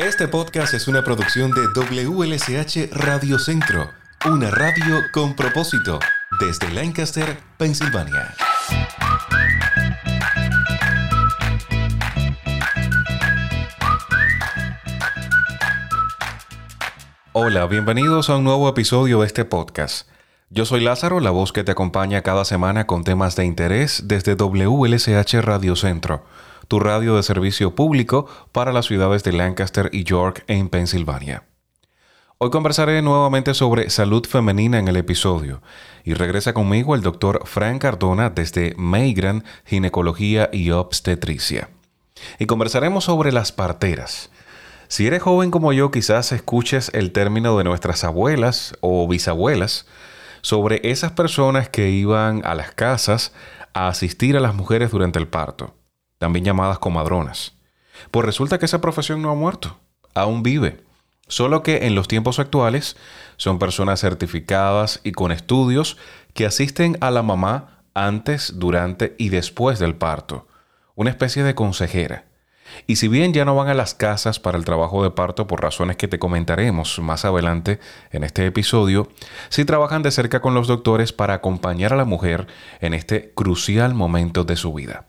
Este podcast es una producción de WLSH Radio Centro, una radio con propósito, desde Lancaster, Pensilvania. Hola, bienvenidos a un nuevo episodio de este podcast. Yo soy Lázaro, la voz que te acompaña cada semana con temas de interés desde WLSH Radio Centro tu radio de servicio público para las ciudades de Lancaster y York en Pensilvania. Hoy conversaré nuevamente sobre salud femenina en el episodio y regresa conmigo el doctor Frank Cardona desde Meigran Ginecología y Obstetricia. Y conversaremos sobre las parteras. Si eres joven como yo, quizás escuches el término de nuestras abuelas o bisabuelas sobre esas personas que iban a las casas a asistir a las mujeres durante el parto también llamadas comadronas. Pues resulta que esa profesión no ha muerto, aún vive. Solo que en los tiempos actuales son personas certificadas y con estudios que asisten a la mamá antes, durante y después del parto. Una especie de consejera. Y si bien ya no van a las casas para el trabajo de parto por razones que te comentaremos más adelante en este episodio, sí trabajan de cerca con los doctores para acompañar a la mujer en este crucial momento de su vida.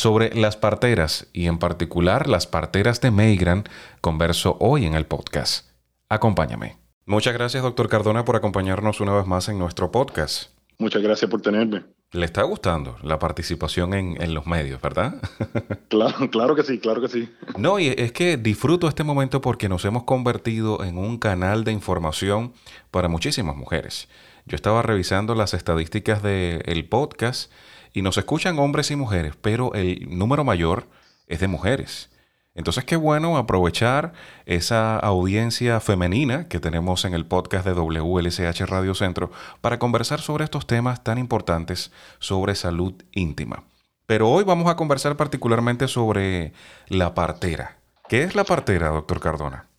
Sobre las parteras y en particular las parteras de Meigran, converso hoy en el podcast. Acompáñame. Muchas gracias, doctor Cardona, por acompañarnos una vez más en nuestro podcast. Muchas gracias por tenerme. Le está gustando la participación en, los medios, ¿verdad? claro, claro que sí, claro que sí. No, y es que disfruto este momento porque nos hemos convertido en un canal de información para muchísimas mujeres. Yo estaba revisando las estadísticas del podcast y nos escuchan hombres y mujeres, pero el número mayor es de mujeres. Entonces, qué bueno aprovechar esa audiencia femenina que tenemos en el podcast de WLSH Radio Centro para conversar sobre estos temas tan importantes sobre salud íntima. Pero hoy vamos a conversar particularmente sobre la partera. ¿Qué es la partera, doctor Cardona?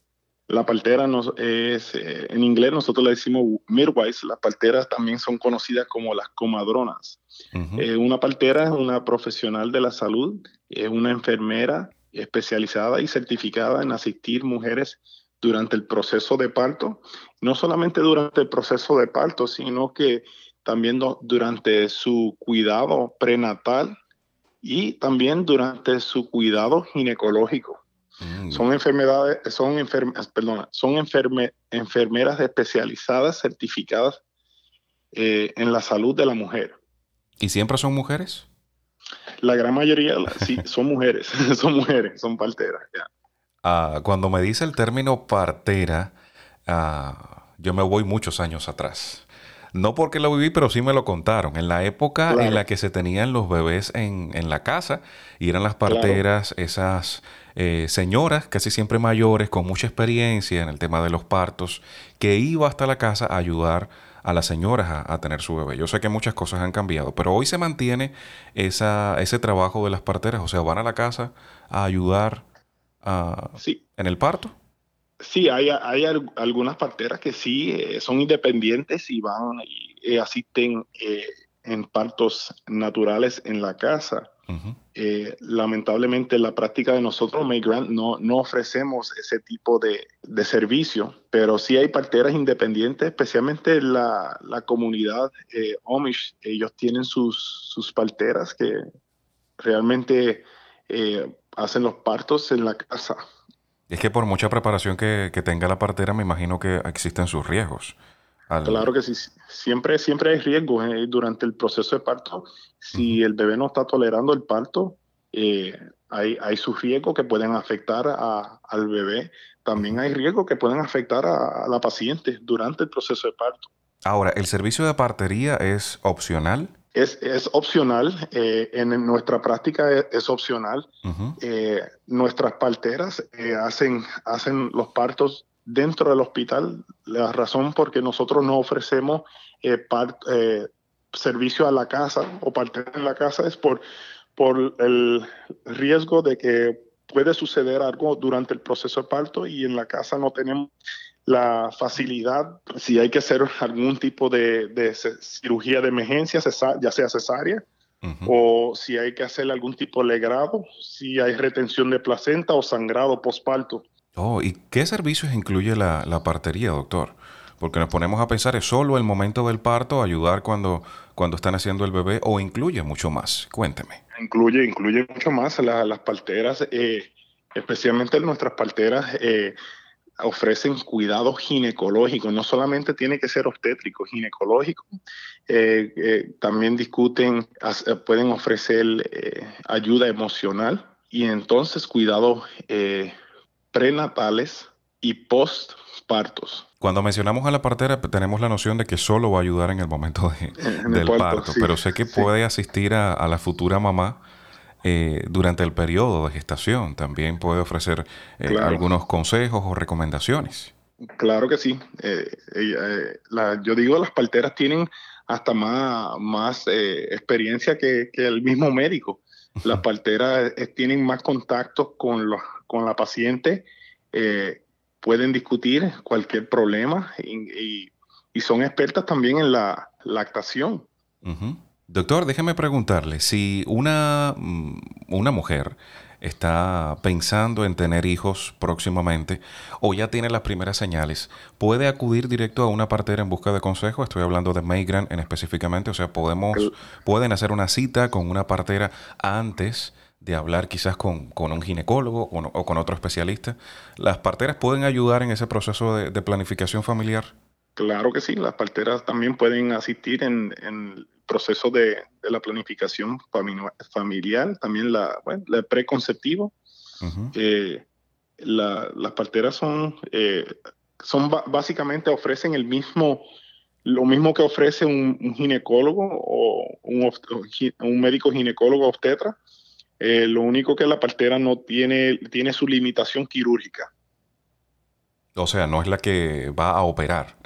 La partera nos, es, eh, en inglés nosotros le decimos midwives, las parteras también son conocidas como las comadronas. Eh, una partera es una profesional de la salud, es una enfermera especializada y certificada en asistir mujeres durante el proceso de parto, no solamente durante el proceso de parto, sino que también durante su cuidado prenatal y también durante su cuidado ginecológico. Mm. Son enfermedades, son enfermeras, perdona, son enfermeras especializadas, certificadas eh, en la salud de la mujer. ¿Y siempre son mujeres? La gran mayoría, sí, son mujeres, son mujeres, son parteras. Ah, cuando me dice el término partera, ah, yo me voy muchos años atrás. No porque lo viví, pero sí me lo contaron. En la época en la que se tenían los bebés en, la casa y eran las parteras, esas eh, señoras casi siempre mayores, con mucha experiencia en el tema de los partos, que iba hasta la casa a ayudar a las señoras a, tener su bebé. Yo sé que muchas cosas han cambiado, pero hoy se mantiene esa, ese trabajo de las parteras, o sea, van a la casa a ayudar en el parto. Sí, hay, hay algunas parteras que sí eh, son independientes y van y eh, asisten eh, en partos naturales en la casa. Eh, lamentablemente la práctica de nosotros, Grant, no, no ofrecemos ese tipo de, servicio, pero sí hay parteras independientes, especialmente la, la comunidad eh, Amish. Ellos tienen sus, sus parteras que realmente eh, hacen los partos en la casa. Es que por mucha preparación que, que tenga la partera, me imagino que existen sus riesgos. Claro que sí, siempre, siempre hay riesgo eh, durante el proceso de parto. Si el bebé no está tolerando el parto, eh, hay, hay sus riesgos que pueden afectar al bebé. También hay riesgos que pueden afectar a, la paciente durante el proceso de parto. Ahora, ¿el servicio de partería es opcional? Es, opcional, eh, en nuestra práctica es, opcional. nuestras parteras hacen, hacen los partos dentro del hospital. La razón por que nosotros no ofrecemos eh, eh, servicio a la casa o parte en la casa es por, por el riesgo de que puede suceder algo durante el proceso de parto y en la casa no tenemos la facilidad, si hay que hacer algún tipo de, cirugía de emergencia, ya sea cesárea, o si hay que hacer algún tipo de legrado, si hay retención de placenta o sangrado postparto. Oh, ¿y qué servicios incluye la, la partería, doctor? Porque nos ponemos a pensar, ¿es solo el momento del parto, ayudar cuando, cuando están haciendo el bebé o incluye mucho más? Cuénteme. Incluye, incluye mucho más. las parteras, eh, especialmente nuestras parteras, eh, ofrecen cuidados ginecológicos. No solamente tiene que ser obstétrico, ginecológico. Eh, también discuten, pueden ofrecer ayuda emocional y entonces cuidados prenatales y postpartos. Cuando mencionamos a la partera, tenemos la noción de que solo va a ayudar en el momento del parto, pero sé que puede asistir a, la futura mamá eh, durante el periodo de gestación. También puede ofrecer eh, algunos consejos o recomendaciones. Claro que sí. Eh, yo digo, las parteras tienen hasta más, más experiencia que, el mismo médico. Las parteras tienen más contacto con, los, con la paciente, eh, pueden discutir cualquier problema y, son expertas también en la lactación. Doctor, déjeme preguntarle, si una, mm, una mujer está pensando en tener hijos próximamente o ya tiene las primeras señales, ¿puede acudir directo a una partera en busca de consejo? Estoy hablando de Maygran en específicamente, o sea, podemos, pueden hacer una cita con una partera antes de hablar quizás con, un ginecólogo o, con otro especialista. ¿Las parteras pueden ayudar en ese proceso de, planificación familiar? Claro que sí, las parteras también pueden asistir en, el proceso de, la planificación familiar, también la, bueno, el preconceptivo. Eh, las parteras son, eh, son básicamente ofrecen el mismo, lo mismo que ofrece un, ginecólogo o un, un médico ginecólogo obstetra, eh, lo único que la partera no tiene, tiene su limitación quirúrgica. O sea, no es la que va a operar.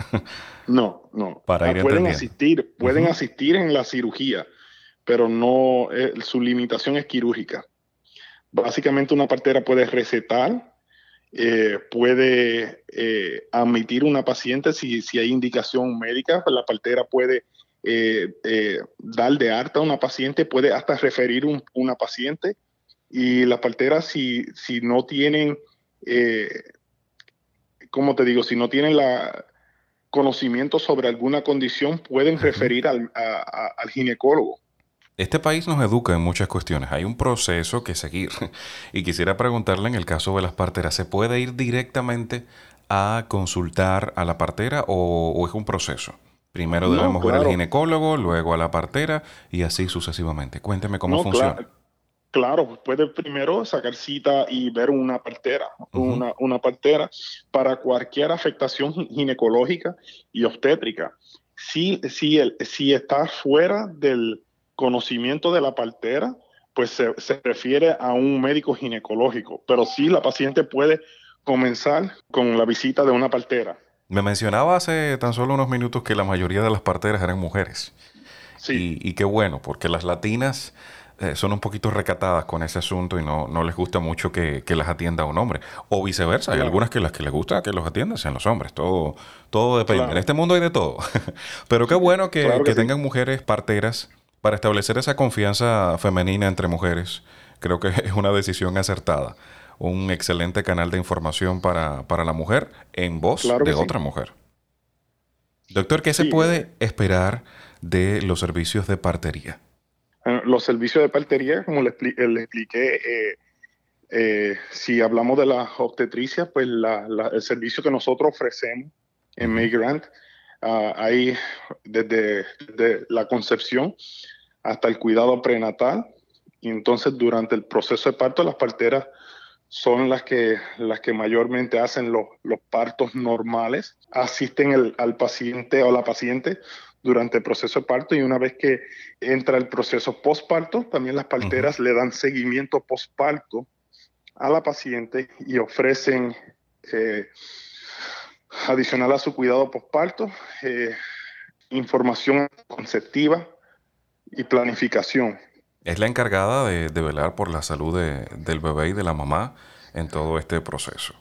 no, no. Para ir pueden asistir, pueden asistir en la cirugía, pero no, eh, su limitación es quirúrgica. Básicamente una partera puede recetar, eh, puede admitir una paciente si, si hay indicación médica, pues la partera puede eh, eh, dar de alta a una paciente, puede hasta referir un, una paciente. Y las parteras, si, si no tienen, eh, como te digo, si no tienen la conocimiento sobre alguna condición, pueden referir al, al ginecólogo. Este país nos educa en muchas cuestiones. Hay un proceso que seguir. Y quisiera preguntarle en el caso de las parteras, ¿se puede ir directamente a consultar a la partera o es un proceso? Primero debemos ver al ginecólogo, luego a la partera y así sucesivamente. Cuénteme cómo funciona. Claro, puede primero sacar cita y ver una partera, una, una, partera para cualquier afectación ginecológica y obstétrica. Si, si, el, si está fuera del conocimiento de la partera, pues se, se refiere a un médico ginecológico, pero sí la paciente puede comenzar con la visita de una partera. Me mencionaba hace tan solo unos minutos que la mayoría de las parteras eran mujeres. Sí. Y, qué bueno, porque las latinas eh, son un poquito recatadas con ese asunto y no, no les gusta mucho que, las atienda un hombre. O viceversa, hay algunas que las que les gusta que los atiendan sean los hombres. Todo, todo depende. En este mundo hay de todo. Pero qué bueno que, tengan mujeres parteras para establecer esa confianza femenina entre mujeres. Creo que es una decisión acertada un excelente canal de información para, la mujer en voz de otra mujer. Doctor, ¿qué se puede esperar de los servicios de partería? Los servicios de partería, como le, expliqué, eh, eh, si hablamos de la obstetricia, pues el servicio que nosotros ofrecemos en Migrant, uh, hay desde, desde, la concepción hasta el cuidado prenatal. Y entonces durante el proceso de parto, las parteras son las que, las que mayormente hacen los, partos normales, asisten al paciente o la paciente durante el proceso de parto y una vez que entra el proceso postparto, también las parteras le dan seguimiento postparto a la paciente y ofrecen, eh, adicional a su cuidado postparto, eh, información conceptiva y planificación. Es la encargada de, velar por la salud del bebé y de la mamá en todo este proceso.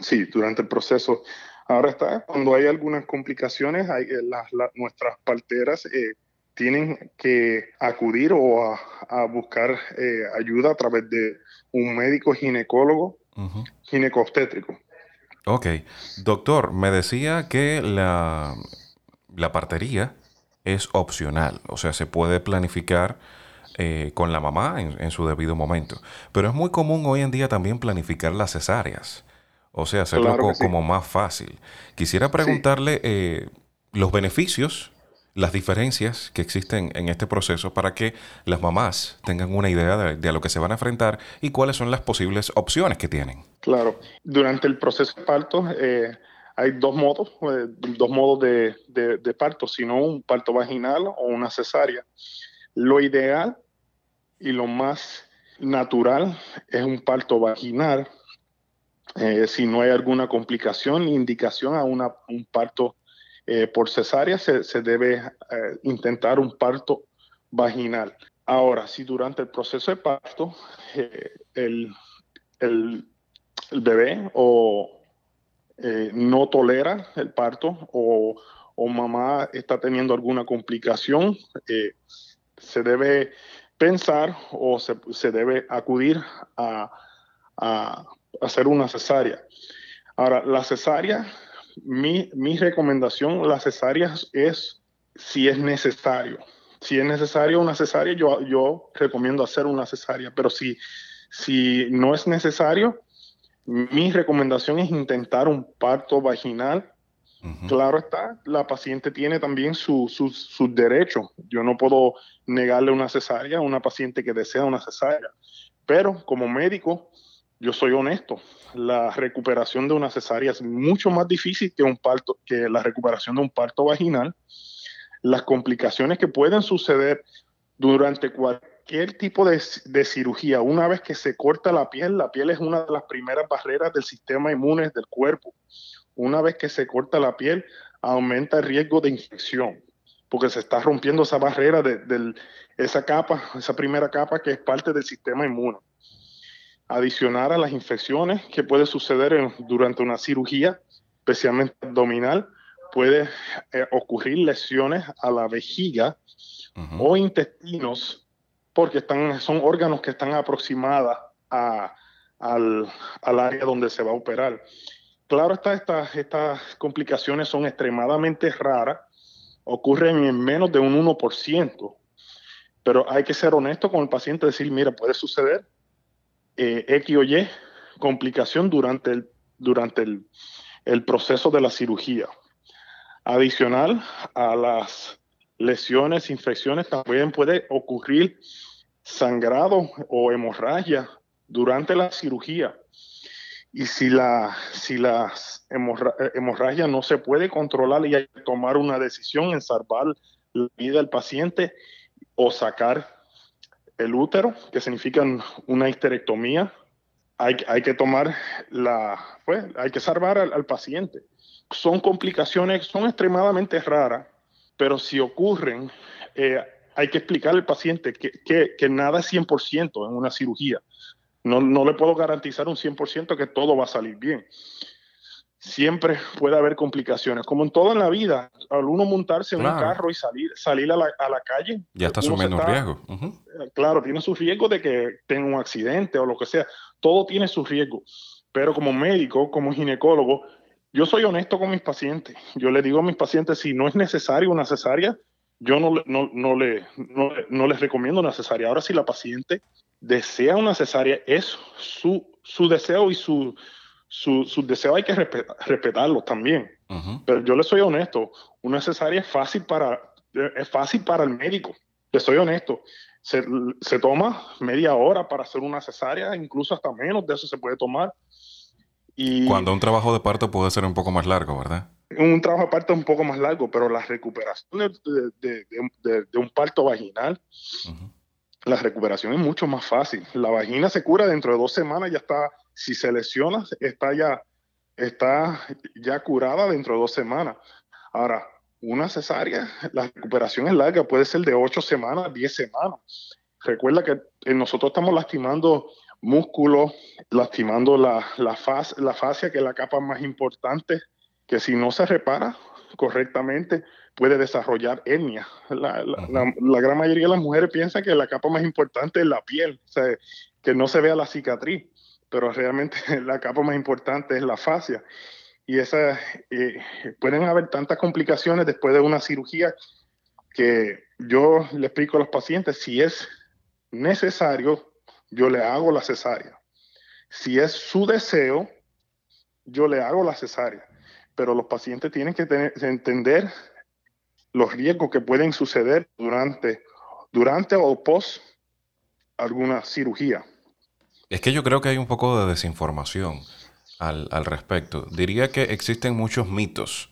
Sí, durante el proceso. Ahora está, cuando hay algunas complicaciones, hay, eh, nuestras parteras eh, tienen que acudir o a, buscar eh, ayuda a través de un médico ginecólogo ginecostétrico. Ok. Doctor, me decía que la, la partería es opcional, o sea, se puede planificar eh, con la mamá en, su debido momento. Pero es muy común hoy en día también planificar las cesáreas, o sea, hacerlo como más fácil. Quisiera preguntarle eh, los beneficios, las diferencias que existen en este proceso para que las mamás tengan una idea de, a lo que se van a enfrentar y cuáles son las posibles opciones que tienen. Claro, durante el proceso de parto eh, hay dos modos, eh, dos modos de, de, parto, sino un parto vaginal o una cesárea. Lo ideal y lo más natural es un parto vaginal. Eh, si no hay alguna complicación, indicación a una, un parto eh, por cesárea, se, se debe intentar un parto vaginal. Ahora, si durante el proceso de parto el, el, el, bebé o, eh, no tolera el parto o, mamá está teniendo alguna complicación, eh, se debe pensar o se, debe acudir a, hacer una cesárea. Ahora, la cesárea, mi, recomendación, la cesárea es si es necesario. Si es necesario una cesárea, yo, yo recomiendo hacer una cesárea, pero si, si no es necesario, mi recomendación es intentar un parto vaginal. Claro está, la paciente tiene también sus su, derechos. Yo no puedo negarle una cesárea a una paciente que desea una cesárea. Pero como médico, yo soy honesto. La recuperación de una cesárea es mucho más difícil que, un parto, que la recuperación de un parto vaginal. Las complicaciones que pueden suceder durante cualquier tipo de, cirugía, una vez que se corta la piel, la piel es una de las primeras barreras del sistema inmune del cuerpo. Una vez que se corta la piel, aumenta el riesgo de infección, porque se está rompiendo esa barrera de, esa capa, esa primera capa que es parte del sistema inmune. Adicionar a las infecciones que puede suceder durante una cirugía, especialmente abdominal, puede eh, ocurrir lesiones a la vejiga o intestinos porque están, son órganos que están aproximadas al, área donde se va a operar. Claro, estas, estas complicaciones son extremadamente raras, ocurren en menos de un 1%, pero hay que ser honesto con el paciente, decir, mira, puede suceder eh, X o Y complicación durante el, durante el, el proceso de la cirugía. Adicional a las lesiones, infecciones, también puede ocurrir sangrado o hemorragia durante la cirugía. Y si la, si la hemorragia no se puede controlar y hay que tomar una decisión en salvar la vida del paciente o sacar el útero, que significa una histerectomía, hay, que tomar la, pues, hay que salvar al, al paciente. Son complicaciones, son extremadamente raras, pero si ocurren, eh, hay que explicarle al paciente que, que, nada es 100% en una cirugía. No, no, le puedo garantizar un 100% que todo va a salir bien. Siempre puede haber complicaciones. Como en toda la vida, al uno montarse en un carro y salir, salir a, la, a la calle. Ya está asumiendo un riesgo. Eh, claro, tiene su riesgo de que tenga un accidente o lo que sea. Todo tiene su riesgo. Pero como médico, como ginecólogo, yo soy honesto con mis pacientes. Yo le digo a mis pacientes, si no es necesario una cesárea, yo no, no, no, le, no, les recomiendo una cesárea. Ahora, si la paciente desea una cesárea, es su, su deseo y su, su, deseo hay que respetarlo también. Pero yo le soy honesto, una cesárea es fácil para, es fácil para el médico. Le soy honesto. Se, se toma media hora para hacer una cesárea, incluso hasta menos de eso se puede tomar. Cuando un trabajo de parto puede ser un poco más largo, ¿verdad? Un trabajo de parto es un poco más largo, pero la recuperación de, un parto vaginal, la recuperación es mucho más fácil. La vagina se cura dentro de dos semanas, ya está, si se lesiona, está ya, está ya curada dentro de dos semanas. Ahora, una cesárea, la recuperación es larga, puede ser de ocho semanas, diez semanas. Recuerda que nosotros estamos lastimando músculo, lastimando la, la, la fascia, que es la capa más importante, que si no se repara correctamente puede desarrollar hernia. La, la, gran mayoría de las mujeres piensan que la capa más importante es la piel, o sea, que no se vea la cicatriz, pero realmente la capa más importante es la fascia. Y esa, eh, pueden haber tantas complicaciones después de una cirugía que yo le explico a los pacientes, si es necesario, yo le hago la cesárea. Si es su deseo, yo le hago la cesárea. Pero los pacientes tienen que tener, entender los riesgos que pueden suceder durante, durante o post alguna cirugía. Es que yo creo que hay un poco de desinformación al, respecto. Diría que existen muchos mitos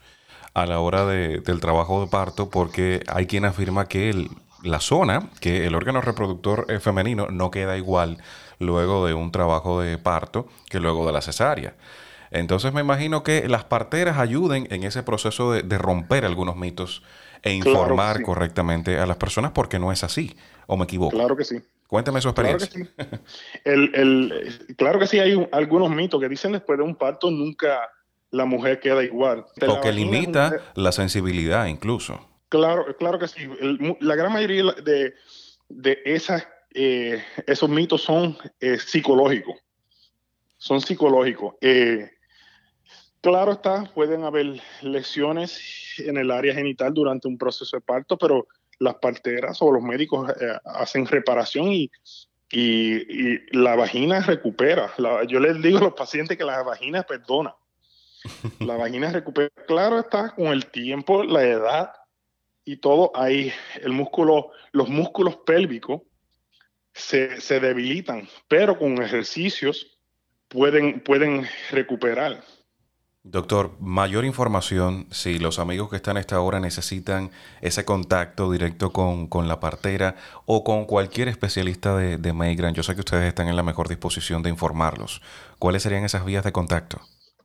a la hora del trabajo de parto porque hay quien afirma que la zona, que el órgano reproductor femenino no queda igual luego de un trabajo de parto que luego de la cesárea. Entonces me imagino que las parteras ayuden en ese proceso de, romper algunos mitos e informar correctamente a las personas porque no es así, o me equivoco. Claro que sí. Cuéntame su experiencia. Claro que sí, el, claro que sí hay algunos mitos que dicen después de un parto nunca la mujer queda igual. o que limita la sensibilidad incluso. Claro, claro que sí. la gran mayoría de, de esas, eh, esos mitos son eh, psicológicos. Son psicológicos. Eh, claro está, pueden haber lesiones en el área genital durante un proceso de parto, pero las parteras o los médicos hacen reparación y, y, la vagina recupera. yo les digo a los pacientes que la vagina perdona. La vagina recupera. Claro está, con el tiempo, la edad y todo, ahí el músculo, los músculos pélvicos se, se debilitan, pero con ejercicios pueden, pueden recuperar. Doctor, mayor información, si los amigos que están a esta hora necesitan ese contacto directo con, la partera o con cualquier especialista de, de yo sé que ustedes están en la mejor disposición de informarlos. ¿Cuáles serían esas vías de contacto?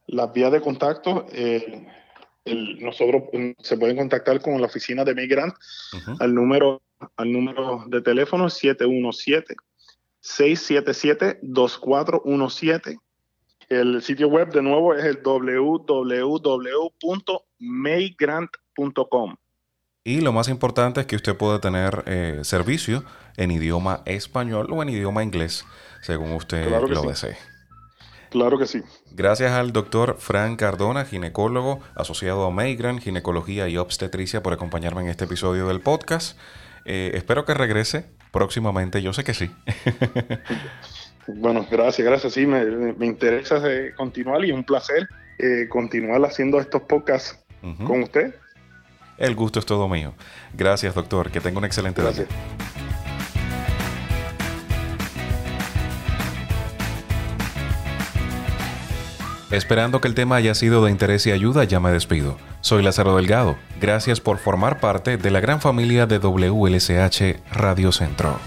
Las vías de contacto, eh, nosotros mm, se pueden contactar con la oficina de Migrant al, número, al número de teléfono 717 677 2417 el sitio web de nuevo es el www.maygrant.com. Y lo más importante es que usted puede tener eh, servicio en idioma español o en idioma inglés, según usted lo desee. Claro que sí. Gracias al doctor Frank Cardona, ginecólogo asociado a Maygrant, Ginecología y Obstetricia, por acompañarme en este episodio del podcast. Eh, espero que regrese próximamente, yo sé que sí. Bueno, gracias, gracias. Sí, me, interesa eh, continuar y un placer eh, continuar haciendo estos podcasts con usted. El gusto es todo mío. Gracias, doctor. Que tenga un excelente día. Esperando que el tema haya sido de interés y ayuda, ya me despido. Soy Lázaro Delgado. Gracias por formar parte de la gran familia de WLSH Radio Centro.